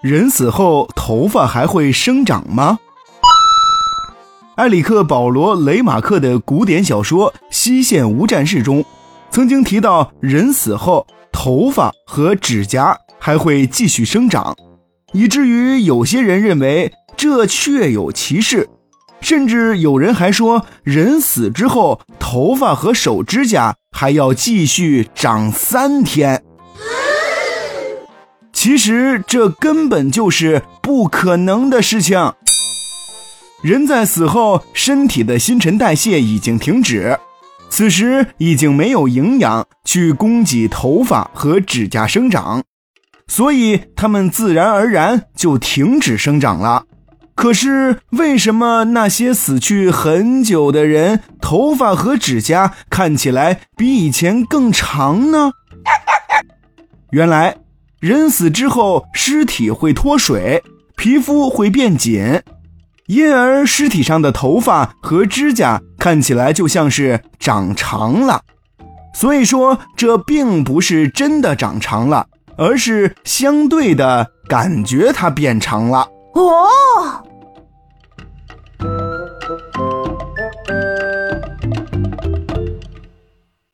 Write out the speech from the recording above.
人死后头发还会生长吗？埃里克·保罗·雷马克的古典小说《西线无战事》中，曾经提到人死后头发和指甲还会继续生长，以至于有些人认为这确有其事，甚至有人还说人死之后头发和手指甲还要继续长三天。其实这根本就是不可能的事情。人在死后，身体的新陈代谢已经停止，此时已经没有营养去供给头发和指甲生长，所以它们自然而然就停止生长了。可是为什么那些死去很久的人头发和指甲看起来比以前更长呢？原来。人死之后，尸体会脱水，皮肤会变紧，因而尸体上的头发和指甲看起来就像是长长了。所以说，这并不是真的长长了，而是相对的感觉它变长了。哦。